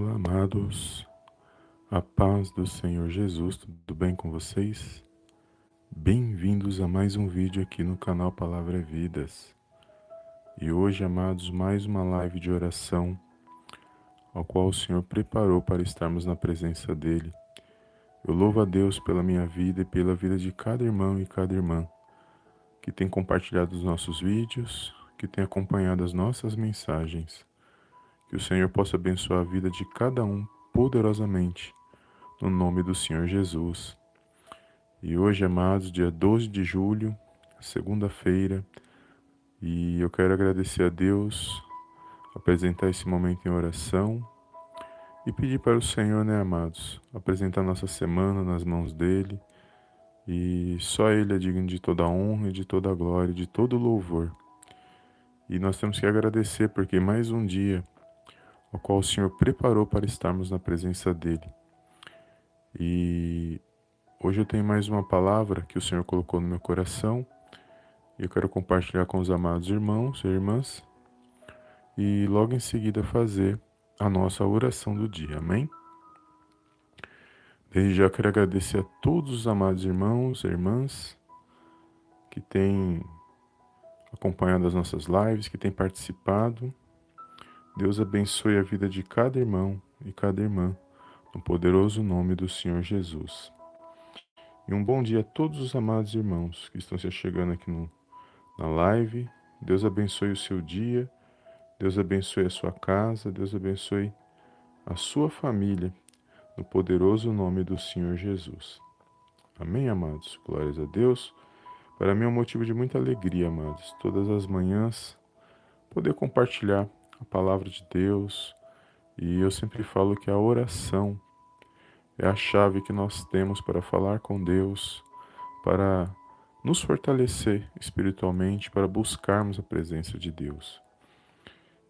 Olá, amados. A paz do Senhor Jesus, tudo bem com vocês? Bem-vindos a mais um vídeo aqui no canal Palavra é Vidas. E hoje, amados, mais uma live de oração, ao qual o Senhor preparou para estarmos na presença dEle. Eu louvo a Deus pela minha vida e pela vida de cada irmão e cada irmã que tem compartilhado os nossos vídeos, que tem acompanhado as nossas mensagens. Que o Senhor possa abençoar a vida de cada um poderosamente, no nome do Senhor Jesus. E hoje, amados, dia 12 de julho, segunda-feira, e eu quero agradecer a Deus, apresentar esse momento em oração e pedir para o Senhor, né, amados, apresentar nossa semana nas mãos dele. E só Ele é digno de toda honra, de toda glória, de todo louvor. E nós temos que agradecer porque mais um dia ao qual o Senhor preparou para estarmos na presença dele. E hoje eu tenho mais uma palavra que o Senhor colocou no meu coração e eu quero compartilhar com os amados irmãos e irmãs e logo em seguida fazer a nossa oração do dia. Amém? Desde já quero agradecer a todos os amados irmãos e irmãs que têm acompanhado as nossas lives, que têm participado Deus abençoe a vida de cada irmão e cada irmã, no poderoso nome do Senhor Jesus. E um bom dia a todos os amados irmãos que estão se chegando aqui no, na live. Deus abençoe o seu dia, Deus abençoe a sua casa, Deus abençoe a sua família, no poderoso nome do Senhor Jesus. Amém, amados? Glórias a Deus. Para mim é um motivo de muita alegria, amados, todas as manhãs poder compartilhar a palavra de Deus. E eu sempre falo que a oração é a chave que nós temos para falar com Deus, para nos fortalecer espiritualmente, para buscarmos a presença de Deus.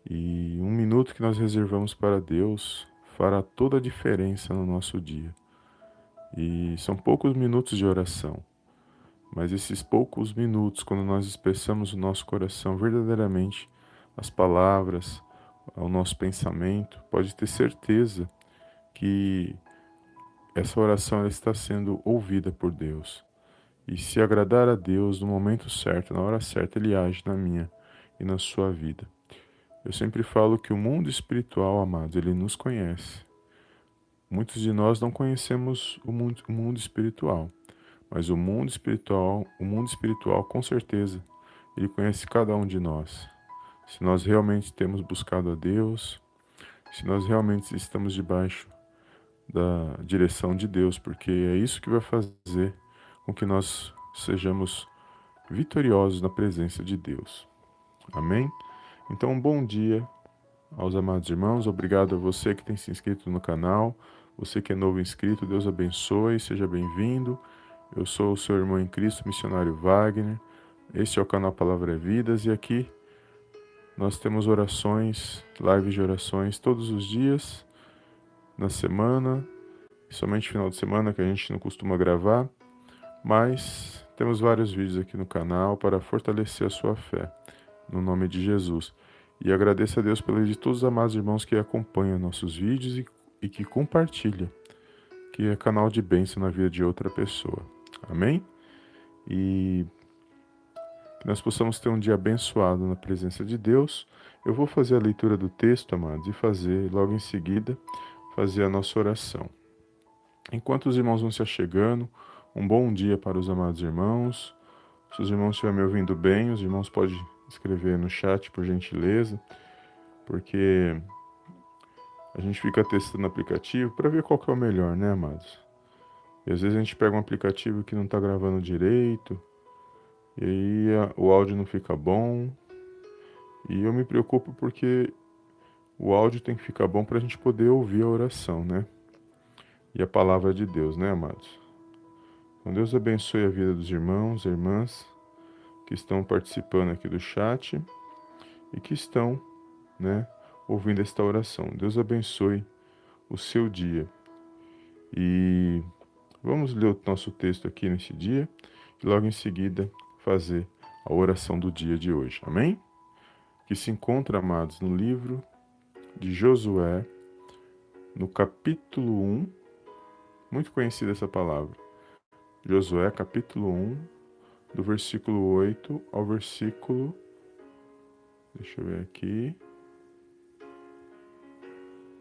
E um minuto que nós reservamos para Deus fará toda a diferença no nosso dia. E são poucos minutos de oração, mas esses poucos minutos, quando nós expressamos o nosso coração verdadeiramente, as palavras, ao nosso pensamento, pode ter certeza que essa oração está sendo ouvida por Deus. E se agradar a Deus no momento certo, na hora certa, Ele age na minha e na sua vida. Eu sempre falo que o mundo espiritual, amados, ele nos conhece. Muitos de nós não conhecemos o mundo, o mundo espiritual, mas o mundo espiritual, o mundo espiritual, com certeza, ele conhece cada um de nós se nós realmente temos buscado a Deus, se nós realmente estamos debaixo da direção de Deus, porque é isso que vai fazer com que nós sejamos vitoriosos na presença de Deus. Amém? Então, um bom dia aos amados irmãos. Obrigado a você que tem se inscrito no canal. Você que é novo inscrito, Deus abençoe, seja bem-vindo. Eu sou o seu irmão em Cristo, missionário Wagner. Este é o canal Palavra é Vidas e aqui nós temos orações, lives de orações todos os dias, na semana, somente final de semana que a gente não costuma gravar, mas temos vários vídeos aqui no canal para fortalecer a sua fé, no nome de Jesus. E agradeço a Deus pela de todos os amados irmãos que acompanham nossos vídeos e, e que compartilham, que é canal de bênção na vida de outra pessoa. Amém? E que nós possamos ter um dia abençoado na presença de Deus. Eu vou fazer a leitura do texto, amados, e fazer logo em seguida fazer a nossa oração. Enquanto os irmãos vão se achegando, um bom dia para os amados irmãos. Se os irmãos estiverem me ouvindo bem, os irmãos podem escrever no chat, por gentileza, porque a gente fica testando o aplicativo para ver qual que é o melhor, né, amados? E às vezes a gente pega um aplicativo que não está gravando direito, e aí o áudio não fica bom. E eu me preocupo porque o áudio tem que ficar bom para a gente poder ouvir a oração, né? E a palavra de Deus, né, amados? Então Deus abençoe a vida dos irmãos e irmãs que estão participando aqui do chat e que estão, né, ouvindo esta oração. Deus abençoe o seu dia. E vamos ler o nosso texto aqui nesse dia e logo em seguida fazer a oração do dia de hoje. Amém? Que se encontra, amados, no livro de Josué, no capítulo 1, muito conhecida essa palavra. Josué, capítulo 1, do versículo 8 ao versículo. Deixa eu ver aqui.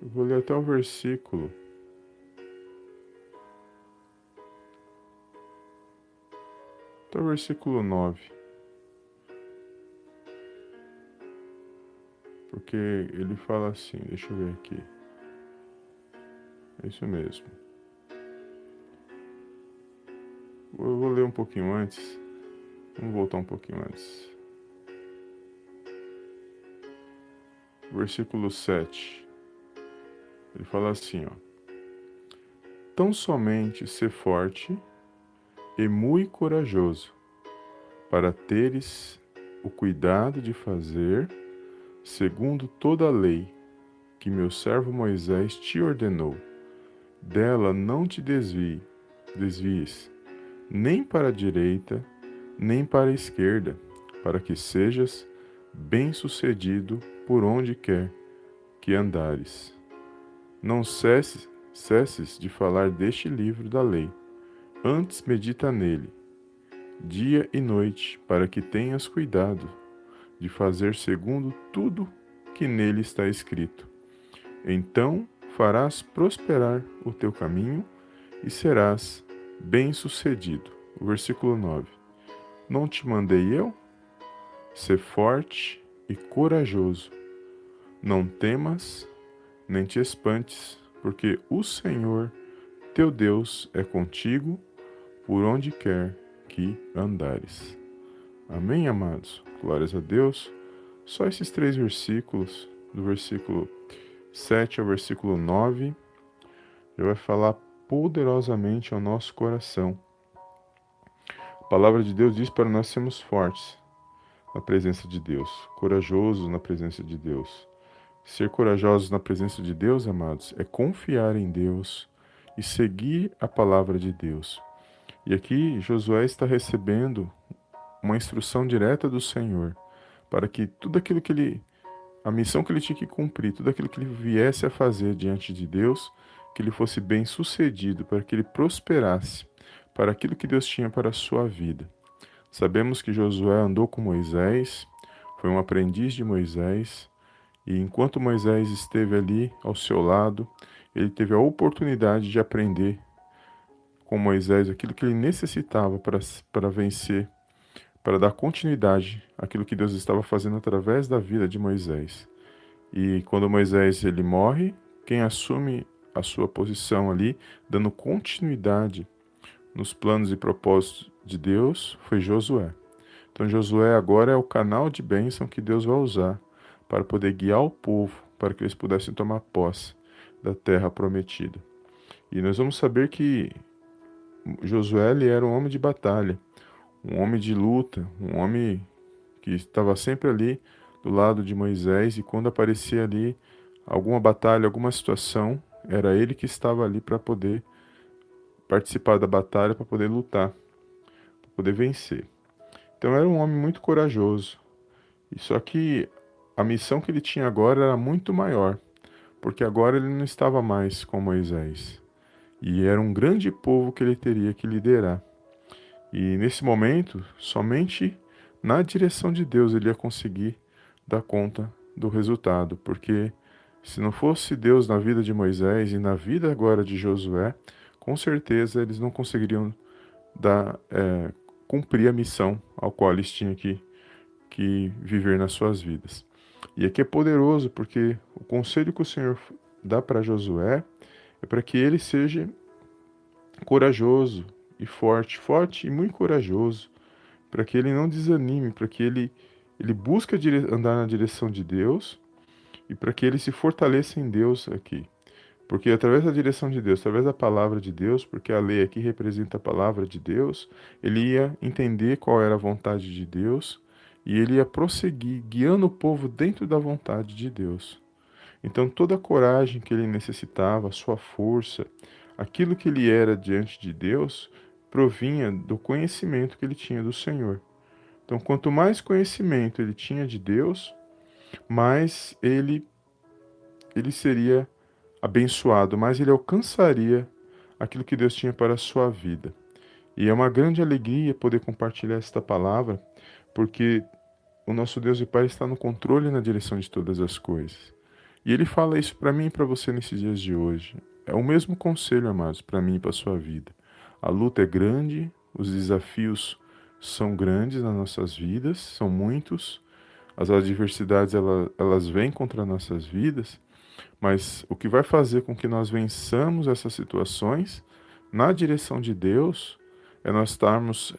Eu vou ler até o versículo. Até o versículo 9. Porque ele fala assim, deixa eu ver aqui. É isso mesmo. Eu vou ler um pouquinho antes. Vamos voltar um pouquinho antes. Versículo 7. Ele fala assim, ó. Tão somente ser forte e muito corajoso, para teres o cuidado de fazer segundo toda a lei que meu servo Moisés te ordenou. Dela não te desvie, desvies, nem para a direita, nem para a esquerda, para que sejas bem-sucedido por onde quer que andares. Não cesses, cesses de falar deste livro da lei, antes medita nele, dia e noite, para que tenhas cuidado de fazer segundo tudo que nele está escrito. Então farás prosperar o teu caminho e serás bem-sucedido. Versículo 9. Não te mandei eu? Ser forte e corajoso. Não temas, nem te espantes, porque o Senhor, teu Deus, é contigo por onde quer que andares. Amém, amados? Glórias a Deus. Só esses três versículos, do versículo 7 ao versículo 9, já vai falar poderosamente ao nosso coração. A palavra de Deus diz para nós sermos fortes na presença de Deus, corajosos na presença de Deus. Ser corajosos na presença de Deus, amados, é confiar em Deus e seguir a palavra de Deus. E aqui Josué está recebendo uma instrução direta do Senhor para que tudo aquilo que ele a missão que ele tinha que cumprir, tudo aquilo que ele viesse a fazer diante de Deus, que ele fosse bem sucedido, para que ele prosperasse para aquilo que Deus tinha para a sua vida. Sabemos que Josué andou com Moisés, foi um aprendiz de Moisés, e enquanto Moisés esteve ali ao seu lado, ele teve a oportunidade de aprender com Moisés aquilo que ele necessitava para, para vencer para dar continuidade àquilo que Deus estava fazendo através da vida de Moisés. E quando Moisés ele morre, quem assume a sua posição ali, dando continuidade nos planos e propósitos de Deus, foi Josué. Então Josué agora é o canal de bênção que Deus vai usar para poder guiar o povo, para que eles pudessem tomar posse da terra prometida. E nós vamos saber que Josué era um homem de batalha um homem de luta, um homem que estava sempre ali do lado de Moisés e quando aparecia ali alguma batalha, alguma situação, era ele que estava ali para poder participar da batalha, para poder lutar, para poder vencer. Então era um homem muito corajoso. E só que a missão que ele tinha agora era muito maior, porque agora ele não estava mais com Moisés. E era um grande povo que ele teria que liderar. E nesse momento, somente na direção de Deus ele ia conseguir dar conta do resultado, porque se não fosse Deus na vida de Moisés e na vida agora de Josué, com certeza eles não conseguiriam dar, é, cumprir a missão ao qual eles tinham que, que viver nas suas vidas. E aqui é poderoso porque o conselho que o Senhor dá para Josué é para que ele seja corajoso, e forte, forte e muito corajoso, para que ele não desanime, para que ele, ele busque andar na direção de Deus e para que ele se fortaleça em Deus aqui. Porque através da direção de Deus, através da palavra de Deus, porque a lei aqui representa a palavra de Deus, ele ia entender qual era a vontade de Deus e ele ia prosseguir guiando o povo dentro da vontade de Deus. Então toda a coragem que ele necessitava, a sua força, aquilo que ele era diante de Deus, provinha do conhecimento que ele tinha do Senhor. Então, quanto mais conhecimento ele tinha de Deus, mais ele ele seria abençoado, mais ele alcançaria aquilo que Deus tinha para a sua vida. E é uma grande alegria poder compartilhar esta palavra, porque o nosso Deus e Pai está no controle e na direção de todas as coisas. E ele fala isso para mim e para você nesses dias de hoje. É o mesmo conselho, amados, para mim e para sua vida. A luta é grande, os desafios são grandes nas nossas vidas, são muitos. As adversidades elas, elas vêm contra nossas vidas, mas o que vai fazer com que nós vençamos essas situações na direção de Deus é nós estarmos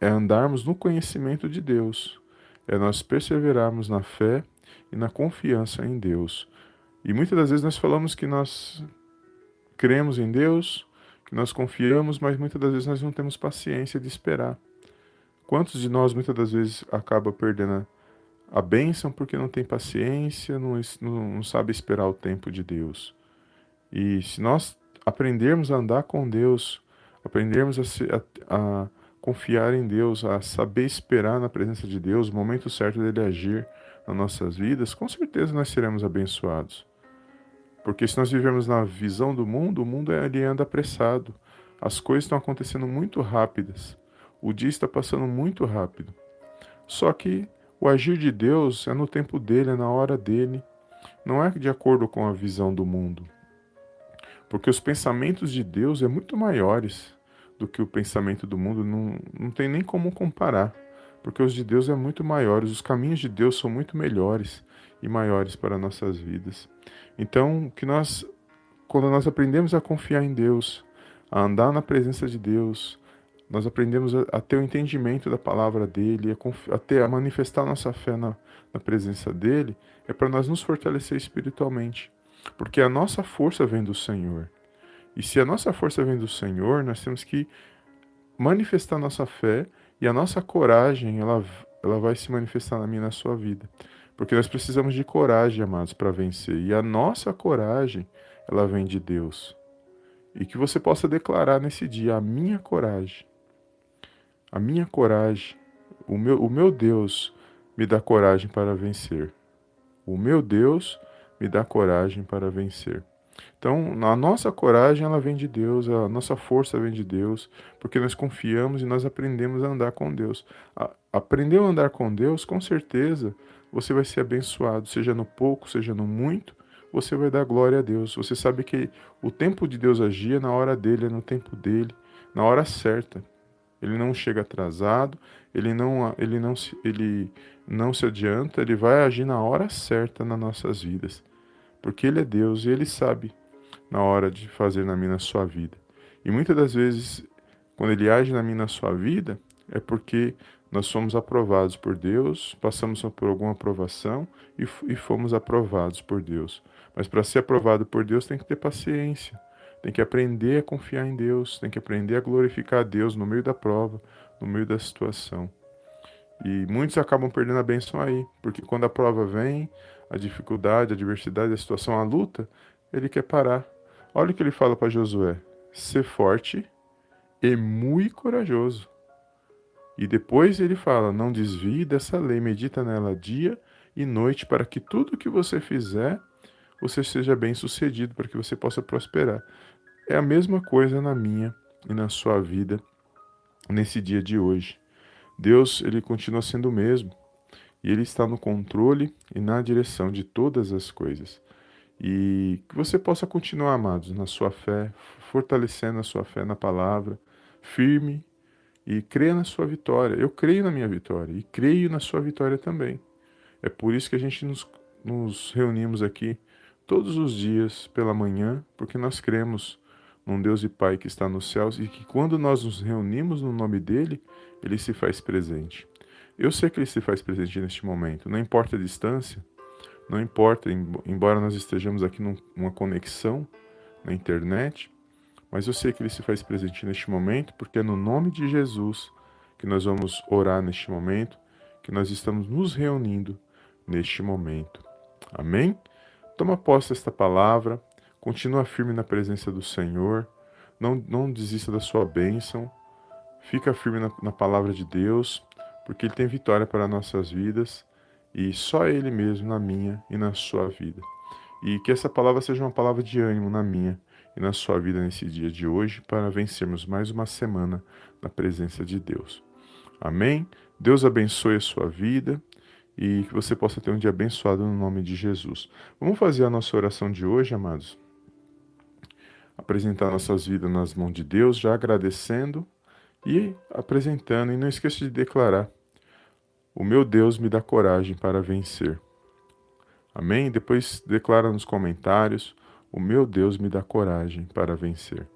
é andarmos no conhecimento de Deus, é nós perseverarmos na fé e na confiança em Deus. E muitas das vezes nós falamos que nós cremos em Deus, que nós confiamos, mas muitas das vezes nós não temos paciência de esperar. Quantos de nós muitas das vezes acaba perdendo a bênção porque não tem paciência, não, não sabe esperar o tempo de Deus? E se nós aprendermos a andar com Deus, aprendermos a, se, a, a confiar em Deus, a saber esperar na presença de Deus, o momento certo dele agir nas nossas vidas, com certeza nós seremos abençoados. Porque se nós vivemos na visão do mundo, o mundo ele anda apressado. As coisas estão acontecendo muito rápidas. O dia está passando muito rápido. Só que o agir de Deus é no tempo dele, é na hora dele. Não é de acordo com a visão do mundo. Porque os pensamentos de Deus é muito maiores do que o pensamento do mundo, não, não tem nem como comparar. Porque os de Deus é muito maiores, os caminhos de Deus são muito melhores e maiores para nossas vidas. Então, que nós quando nós aprendemos a confiar em Deus, a andar na presença de Deus, nós aprendemos a, ter o entendimento da palavra dele, a, a, ter, a manifestar nossa fé na, na presença dele, é para nós nos fortalecer espiritualmente. Porque a nossa força vem do Senhor. E se a nossa força vem do Senhor, nós temos que manifestar nossa fé e a nossa coragem, ela, ela vai se manifestar na minha na sua vida. Porque nós precisamos de coragem, amados, para vencer. E a nossa coragem, ela vem de Deus. E que você possa declarar nesse dia: a minha coragem a minha coragem, o meu, o meu Deus me dá coragem para vencer. O meu Deus me dá coragem para vencer. Então, a nossa coragem ela vem de Deus, a nossa força vem de Deus, porque nós confiamos e nós aprendemos a andar com Deus. A, aprendeu a andar com Deus, com certeza você vai ser abençoado, seja no pouco, seja no muito, você vai dar glória a Deus. Você sabe que o tempo de Deus agia na hora dele, é no tempo dele, na hora certa. Ele não chega atrasado, ele não, ele não, ele não se adianta, ele vai agir na hora certa nas nossas vidas. Porque ele é Deus e ele sabe na hora de fazer na minha sua vida. E muitas das vezes, quando ele age na minha sua vida, é porque nós somos aprovados por Deus, passamos por alguma aprovação e, e fomos aprovados por Deus. Mas para ser aprovado por Deus tem que ter paciência tem que aprender a confiar em Deus, tem que aprender a glorificar a Deus no meio da prova, no meio da situação. E muitos acabam perdendo a bênção aí, porque quando a prova vem, a dificuldade, a adversidade, a situação, a luta, ele quer parar. Olha o que ele fala para Josué: ser forte e muito corajoso. E depois ele fala: não desvie dessa lei, medita nela dia e noite, para que tudo que você fizer você seja bem sucedido, para que você possa prosperar. É a mesma coisa na minha e na sua vida nesse dia de hoje. Deus, ele continua sendo o mesmo e ele está no controle e na direção de todas as coisas. E que você possa continuar, amados, na sua fé, fortalecendo a sua fé na palavra, firme e creia na sua vitória. Eu creio na minha vitória e creio na sua vitória também. É por isso que a gente nos, nos reunimos aqui todos os dias pela manhã, porque nós cremos num Deus e Pai que está nos céus e que quando nós nos reunimos no nome dele, ele se faz presente. Eu sei que ele se faz presente neste momento, não importa a distância, não importa, embora nós estejamos aqui numa conexão na internet, mas eu sei que ele se faz presente neste momento, porque é no nome de Jesus que nós vamos orar neste momento, que nós estamos nos reunindo neste momento. Amém? Toma posse desta palavra, continua firme na presença do Senhor, não, não desista da sua bênção, fica firme na, na palavra de Deus, porque Ele tem vitória para nossas vidas e só Ele mesmo na minha e na sua vida. e que essa palavra seja uma palavra de ânimo na minha e na sua vida nesse dia de hoje para vencermos mais uma semana na presença de Deus. Amém? Deus abençoe a sua vida e que você possa ter um dia abençoado no nome de Jesus. Vamos fazer a nossa oração de hoje, amados? Apresentar nossas vidas nas mãos de Deus, já agradecendo e apresentando. E não esqueça de declarar: O meu Deus me dá coragem para vencer. Amém? Depois declara nos comentários: O meu Deus me dá coragem para vencer.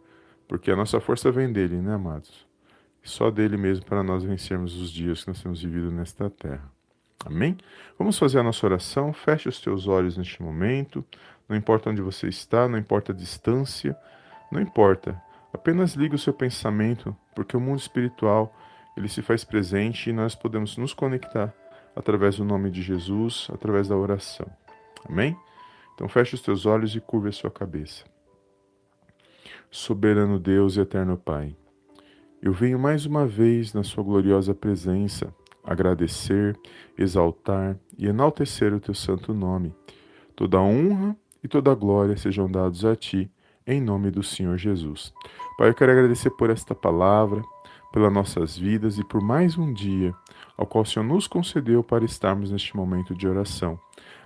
Porque a nossa força vem dele, né, amados? Só dele mesmo para nós vencermos os dias que nós temos vivido nesta terra. Amém? Vamos fazer a nossa oração. Feche os teus olhos neste momento. Não importa onde você está, não importa a distância, não importa. Apenas ligue o seu pensamento, porque o mundo espiritual ele se faz presente e nós podemos nos conectar através do nome de Jesus, através da oração. Amém? Então feche os teus olhos e curve a sua cabeça. Soberano Deus e eterno Pai, eu venho mais uma vez na sua gloriosa presença agradecer, exaltar e enaltecer o teu santo nome. Toda honra e toda glória sejam dados a ti, em nome do Senhor Jesus. Pai, eu quero agradecer por esta palavra, pelas nossas vidas e por mais um dia ao qual o Senhor nos concedeu para estarmos neste momento de oração.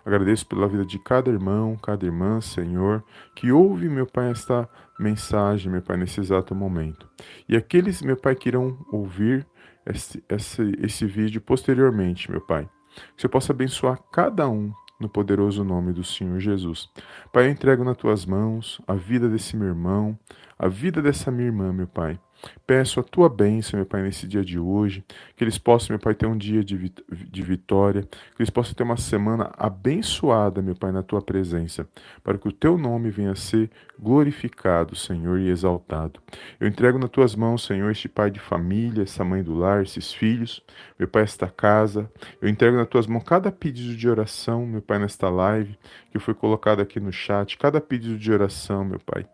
Agradeço pela vida de cada irmão, cada irmã, Senhor, que ouve, meu Pai, esta mensagem, meu Pai, nesse exato momento. E aqueles, meu Pai, que irão ouvir esse, esse, esse vídeo posteriormente, meu Pai. Que você possa abençoar cada um no poderoso nome do Senhor Jesus. Pai, eu entrego nas tuas mãos a vida desse meu irmão, a vida dessa minha irmã, meu Pai. Peço a tua bênção, meu Pai, nesse dia de hoje, que eles possam, meu Pai, ter um dia de, de vitória, que eles possam ter uma semana abençoada, meu Pai, na tua presença, para que o teu nome venha a ser glorificado, Senhor, e exaltado. Eu entrego nas tuas mãos, Senhor, este pai de família, essa mãe do lar, esses filhos, meu Pai, esta casa. Eu entrego nas tuas mãos cada pedido de oração, meu Pai, nesta live, que foi colocado aqui no chat, cada pedido de oração, meu Pai.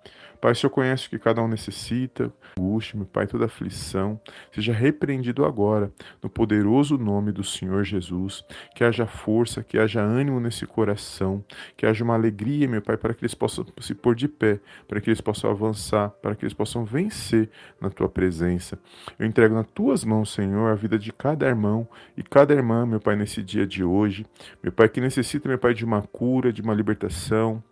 Pai, o Senhor conhece o que cada um necessita, angústia, meu Pai, toda aflição, seja repreendido agora, no poderoso nome do Senhor Jesus. Que haja força, que haja ânimo nesse coração, que haja uma alegria, meu Pai, para que eles possam se pôr de pé, para que eles possam avançar, para que eles possam vencer na tua presença. Eu entrego nas tuas mãos, Senhor, a vida de cada irmão e cada irmã, meu Pai, nesse dia de hoje. Meu Pai, que necessita, meu Pai, de uma cura, de uma libertação,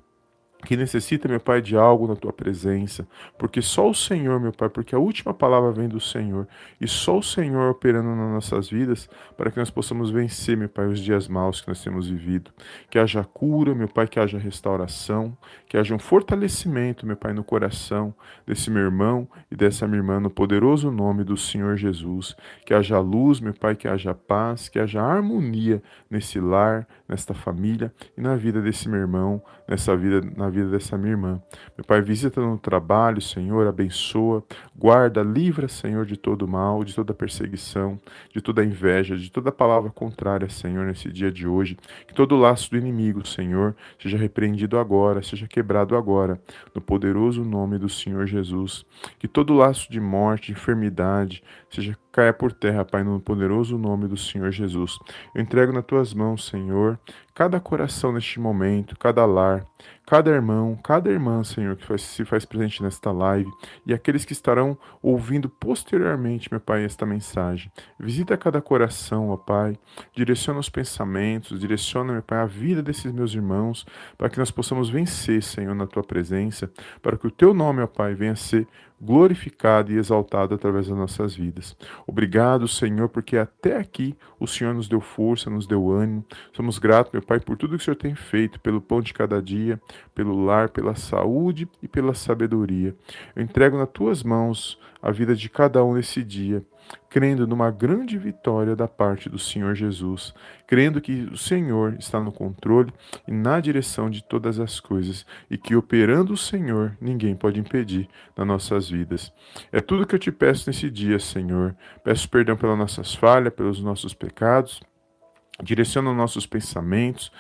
que necessita, meu Pai, de algo na tua presença, porque só o Senhor, meu Pai, porque a última palavra vem do Senhor, e só o Senhor operando nas nossas vidas, para que nós possamos vencer, meu Pai, os dias maus que nós temos vivido. Que haja cura, meu Pai, que haja restauração, que haja um fortalecimento, meu Pai, no coração desse meu irmão e dessa minha irmã, no poderoso nome do Senhor Jesus. Que haja luz, meu Pai, que haja paz, que haja harmonia nesse lar, nesta família e na vida desse meu irmão, nessa vida, na vida dessa minha irmã. Meu Pai, visita no trabalho, Senhor, abençoa, guarda, livra, Senhor, de todo mal, de toda perseguição, de toda inveja, de toda palavra contrária, Senhor, nesse dia de hoje. Que todo laço do inimigo, Senhor, seja repreendido agora, seja quebrado agora, no poderoso nome do Senhor Jesus. Que todo laço de morte, enfermidade, seja caia por terra, Pai, no poderoso nome do Senhor Jesus. Eu entrego nas tuas mãos, Senhor, cada coração neste momento, cada lar, cada irmão, cada irmã, Senhor, que faz, se faz presente nesta live e aqueles que estarão ouvindo posteriormente, meu Pai, esta mensagem. Visita cada coração, ó Pai, direciona os pensamentos, direciona, meu Pai, a vida desses meus irmãos, para que nós possamos vencer, Senhor, na tua presença, para que o teu nome, ó Pai, venha a ser glorificado e exaltado através das nossas vidas. Obrigado, Senhor, porque até aqui o Senhor nos deu força, nos deu ânimo. Somos gratos, meu Pai, por tudo que o Senhor tem feito, pelo pão de cada dia, pelo lar, pela saúde e pela sabedoria. Eu entrego nas tuas mãos a vida de cada um nesse dia crendo numa grande vitória da parte do Senhor Jesus, crendo que o Senhor está no controle e na direção de todas as coisas e que operando o Senhor, ninguém pode impedir nas nossas vidas. É tudo que eu te peço nesse dia, Senhor. Peço perdão pelas nossas falhas, pelos nossos pecados. Direciona nossos pensamentos,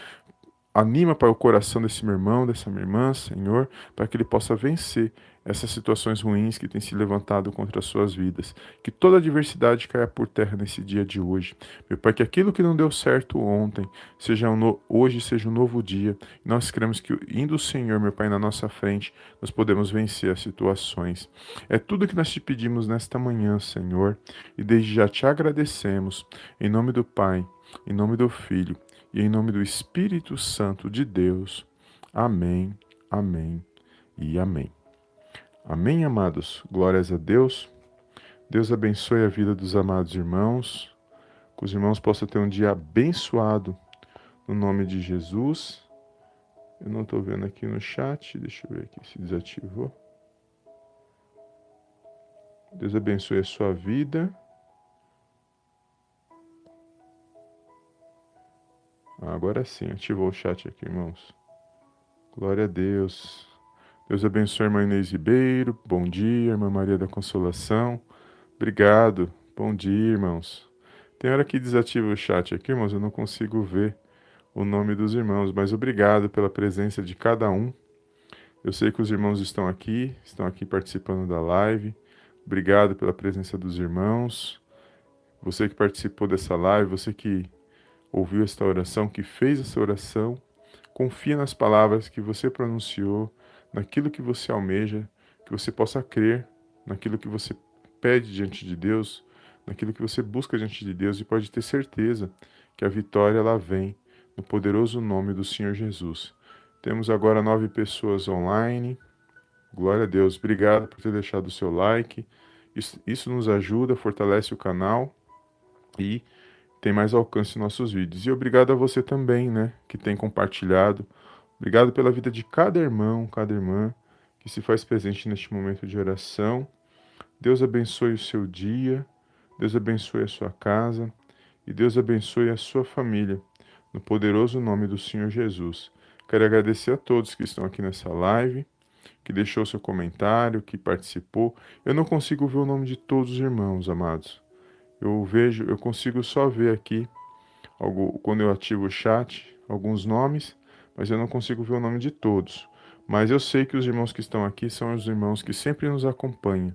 anima para o coração desse meu irmão, dessa minha irmã, Senhor, para que ele possa vencer essas situações ruins que têm se levantado contra as suas vidas. Que toda adversidade caia por terra nesse dia de hoje. Meu Pai, que aquilo que não deu certo ontem, seja um no... hoje seja um novo dia. Nós cremos que indo o Senhor, meu Pai, na nossa frente, nós podemos vencer as situações. É tudo que nós te pedimos nesta manhã, Senhor, e desde já te agradecemos. Em nome do Pai, em nome do Filho e em nome do Espírito Santo de Deus. Amém, amém e amém. Amém, amados? Glórias a Deus. Deus abençoe a vida dos amados irmãos. Que os irmãos possam ter um dia abençoado no nome de Jesus. Eu não estou vendo aqui no chat, deixa eu ver aqui se desativou. Deus abençoe a sua vida. Agora sim, ativou o chat aqui, irmãos. Glória a Deus. Deus abençoe a irmã Inês Ribeiro. Bom dia, irmã Maria da Consolação. Obrigado. Bom dia, irmãos. Tem hora que desativa o chat aqui, irmãos, eu não consigo ver o nome dos irmãos, mas obrigado pela presença de cada um. Eu sei que os irmãos estão aqui, estão aqui participando da live. Obrigado pela presença dos irmãos. Você que participou dessa live, você que ouviu esta oração, que fez essa oração, confia nas palavras que você pronunciou naquilo que você almeja, que você possa crer naquilo que você pede diante de Deus, naquilo que você busca diante de Deus e pode ter certeza que a vitória ela vem no poderoso nome do Senhor Jesus. Temos agora nove pessoas online. Glória a Deus. Obrigado por ter deixado o seu like. Isso, isso nos ajuda, fortalece o canal e tem mais alcance nossos vídeos. E obrigado a você também, né, que tem compartilhado Obrigado pela vida de cada irmão, cada irmã que se faz presente neste momento de oração. Deus abençoe o seu dia, Deus abençoe a sua casa e Deus abençoe a sua família, no poderoso nome do Senhor Jesus. Quero agradecer a todos que estão aqui nessa live, que deixou seu comentário, que participou. Eu não consigo ver o nome de todos os irmãos, amados. Eu vejo, eu consigo só ver aqui, quando eu ativo o chat, alguns nomes mas eu não consigo ver o nome de todos. Mas eu sei que os irmãos que estão aqui são os irmãos que sempre nos acompanham.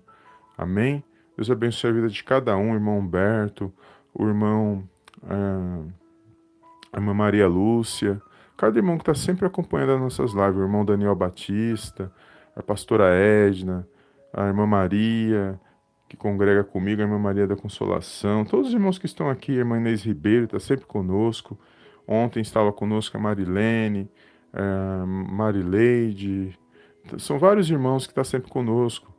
Amém? Deus abençoe a vida de cada um, o irmão Humberto, o irmão. Ah, a irmã Maria Lúcia, cada irmão que está sempre acompanhando as nossas lives, o irmão Daniel Batista, a pastora Edna, a irmã Maria, que congrega comigo, a irmã Maria da Consolação, todos os irmãos que estão aqui, a irmã Inês Ribeiro está sempre conosco, Ontem estava conosco a Marilene, a Marileide. São vários irmãos que estão sempre conosco.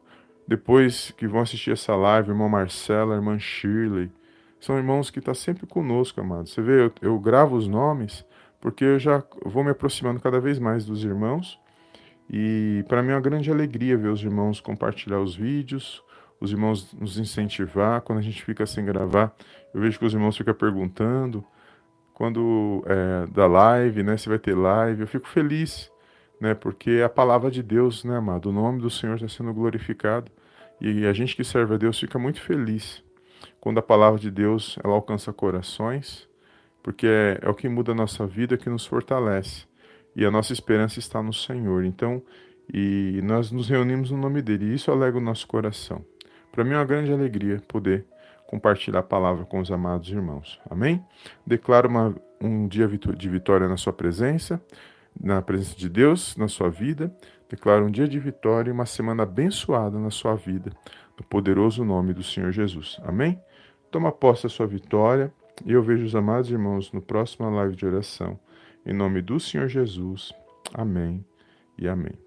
Depois que vão assistir essa live, irmão Marcela, irmã Shirley. São irmãos que estão sempre conosco, amados. Você vê, eu, eu gravo os nomes porque eu já vou me aproximando cada vez mais dos irmãos. E para mim é uma grande alegria ver os irmãos compartilhar os vídeos, os irmãos nos incentivar. Quando a gente fica sem gravar, eu vejo que os irmãos ficam perguntando quando é, da live, né? Se vai ter live, eu fico feliz, né? Porque é a palavra de Deus, né, amado? O nome do Senhor está sendo glorificado e a gente que serve a Deus fica muito feliz quando a palavra de Deus ela alcança corações, porque é, é o que muda a nossa vida, que nos fortalece e a nossa esperança está no Senhor. Então, e nós nos reunimos no nome dele e isso alega o nosso coração. Para mim é uma grande alegria poder compartilhar a palavra com os amados irmãos. Amém? Declaro uma, um dia de vitória na sua presença, na presença de Deus, na sua vida. Declaro um dia de vitória e uma semana abençoada na sua vida, no poderoso nome do Senhor Jesus. Amém? Toma posse da sua vitória e eu vejo os amados irmãos no próximo live de oração. Em nome do Senhor Jesus. Amém e amém.